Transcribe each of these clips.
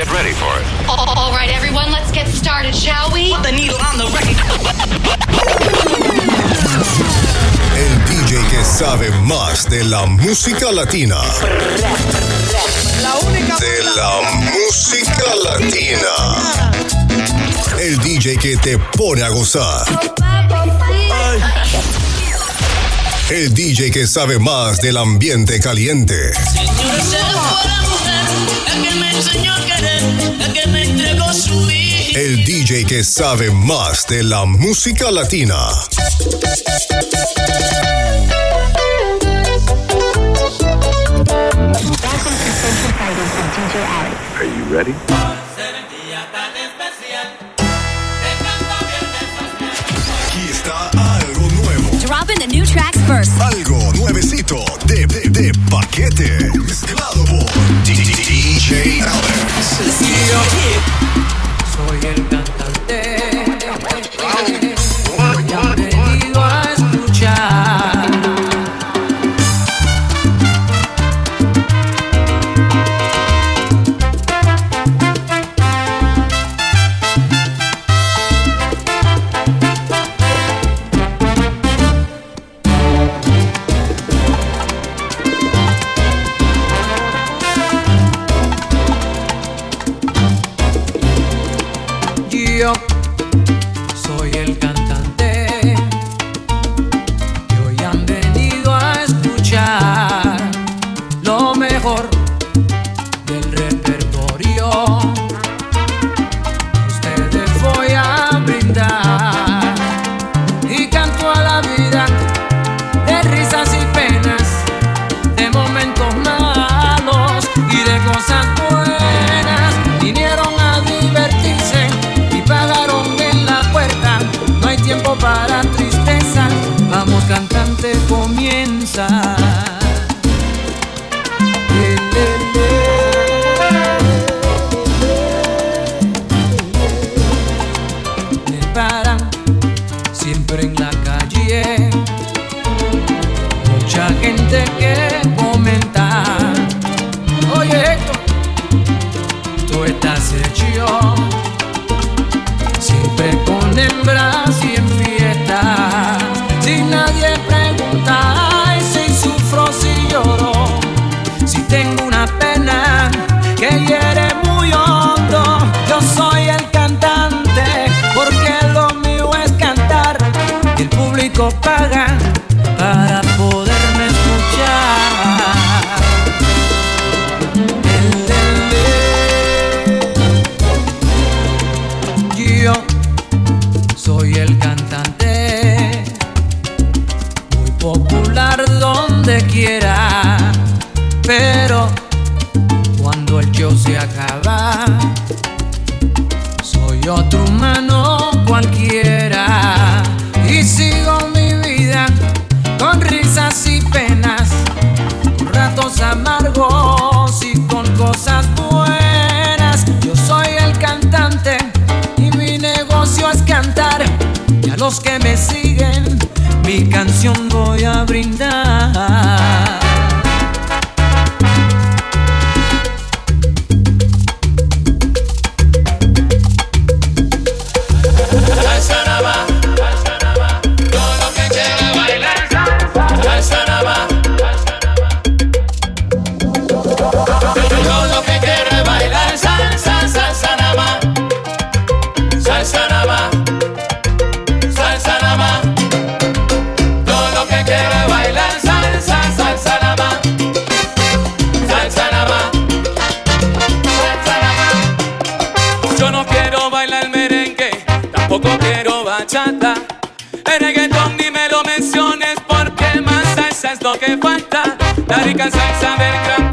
Get ready for it. All right, everyone, let's get started, shall we? Put the needle on the record. El DJ que sabe más de la música latina. La única. De la música latina. El DJ que te pone a gozar. El DJ que sabe más del ambiente caliente. Señora, el DJ que sabe más de la música latina. Are you ready? Aquí está algo nuevo. Dropping the new track. Algo nuevecito de, de, de paquete. Mezclado por DJ Alex. siguen, mi canción voy a brindar. casar e saber.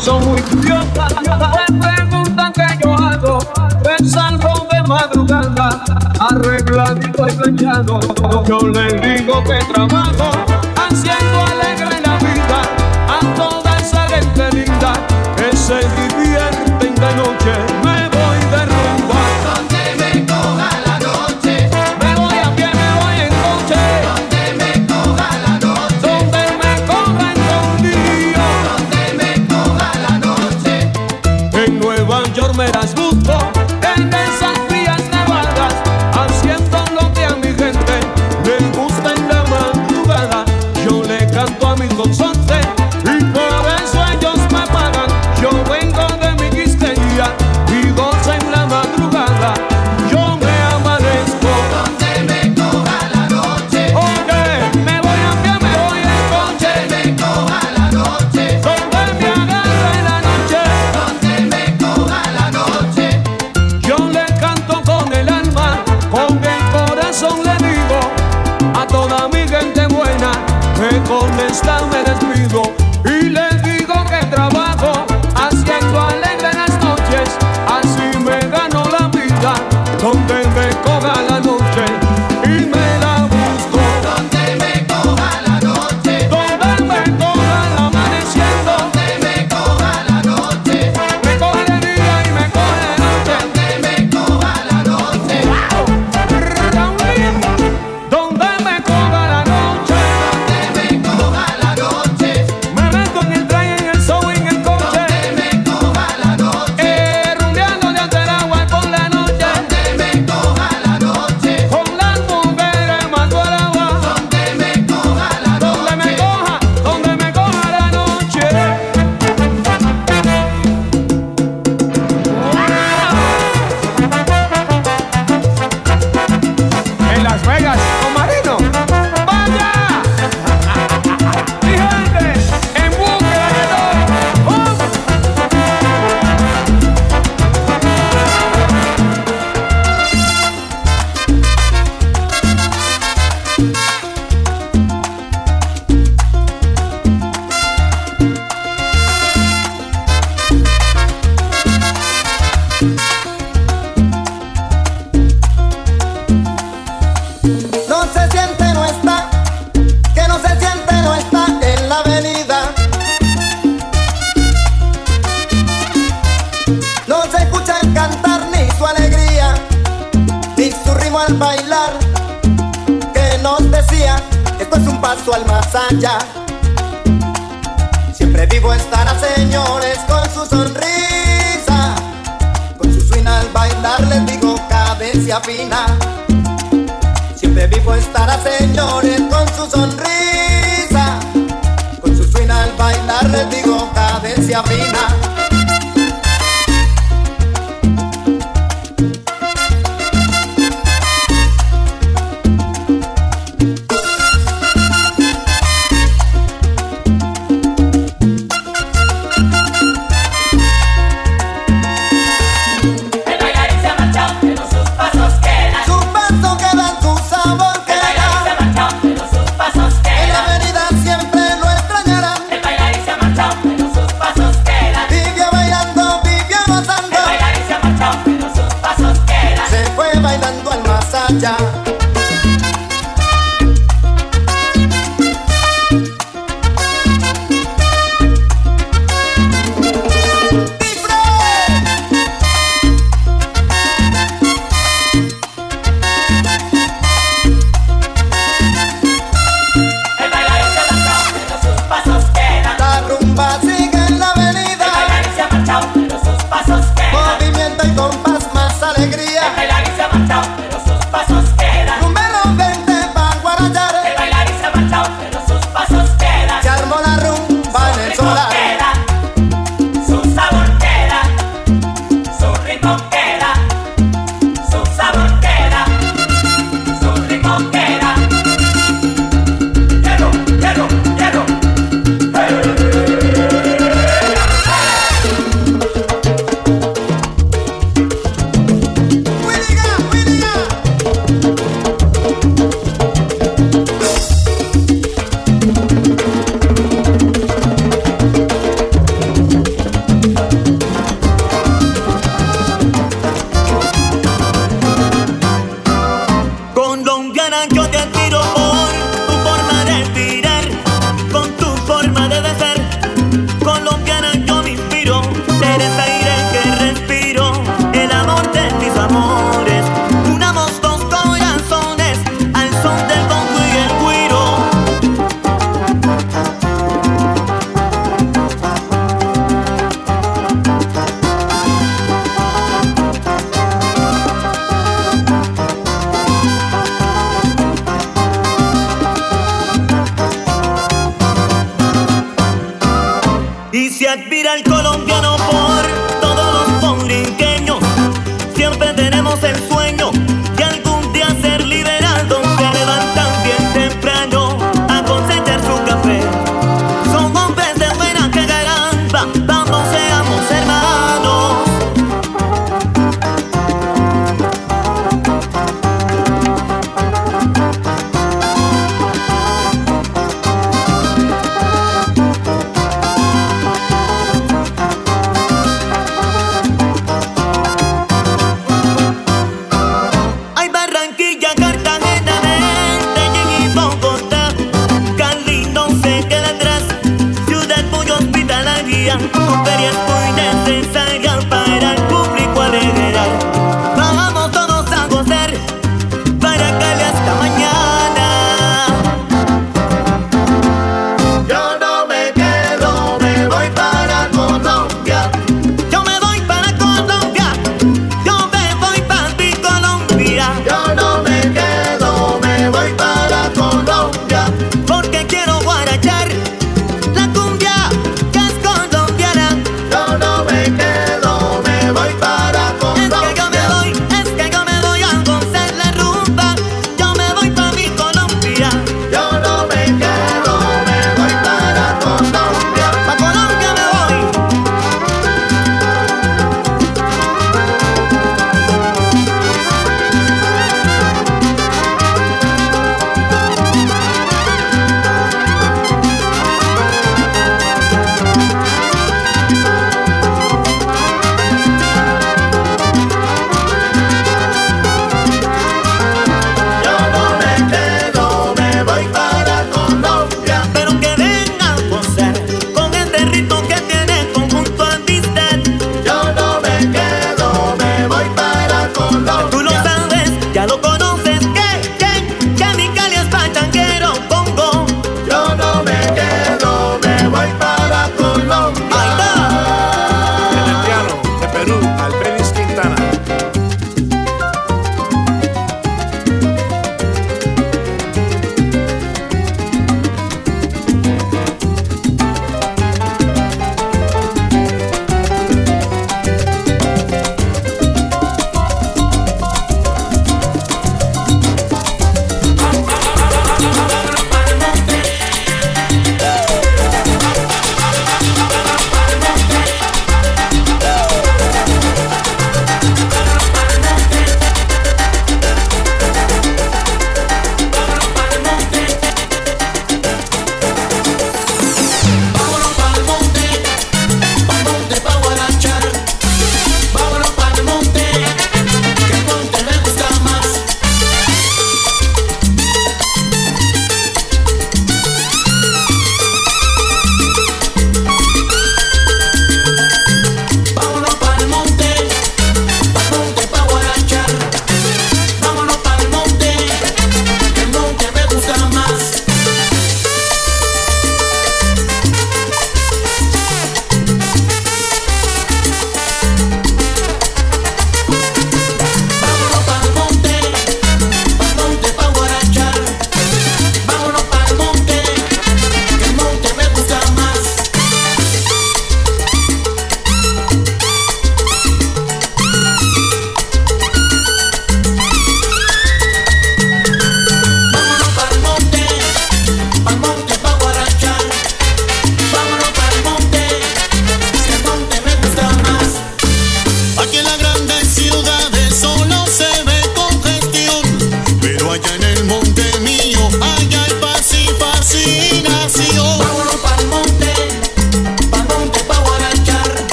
Son muy curiosas, me preguntan que yo hago. Me salgo de madrugada, arregladito y planchado. Yo les digo que trabajo. slow su sonrisa, con su swing al bailar les digo cadencia fina. Siempre vivo estará señores con su sonrisa, con su swing al bailar les digo cadencia fina.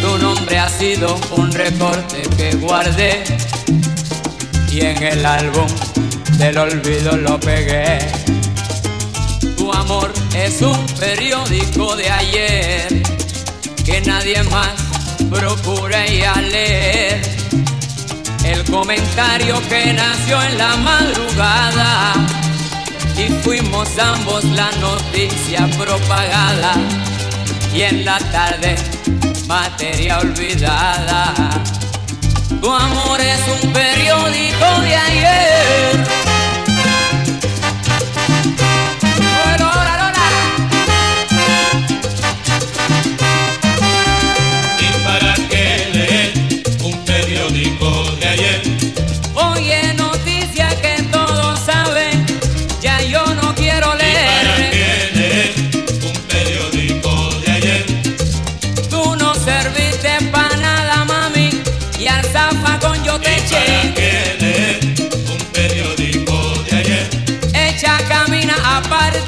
Tu nombre ha sido un recorte que guardé. Y en el álbum del olvido lo pegué. Tu amor es un periódico de ayer que nadie más procura y a leer. El comentario que nació en la madrugada y fuimos ambos la noticia propagada y en la tarde materia olvidada. Tu amor es un periódico de ayer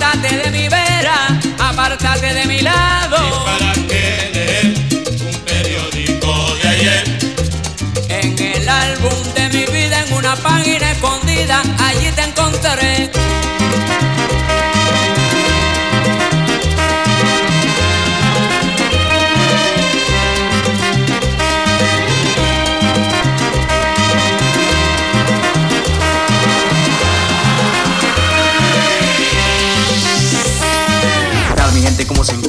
de mi vera, apártate de mi lado. ¿Y para qué leer un periódico de ayer? En el álbum de mi vida, en una página escondida, allí te encontraré.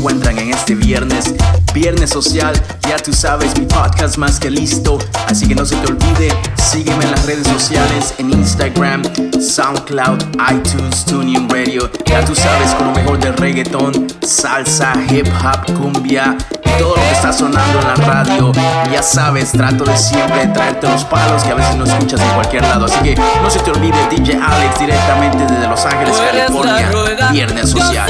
Encuentran en este viernes, viernes social. Ya tú sabes, mi podcast más que listo. Así que no se te olvide, sígueme en las redes sociales, en Instagram, SoundCloud, iTunes, TuneIn Radio. Ya tú sabes, con lo mejor del reggaeton, salsa, hip hop, cumbia todo lo que está sonando en la radio. Ya sabes, trato de siempre traerte los palos que a veces no escuchas en cualquier lado. Así que no se te olvide, DJ Alex, directamente desde Los Ángeles, California, Viernes Social.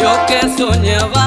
yo que soñaba.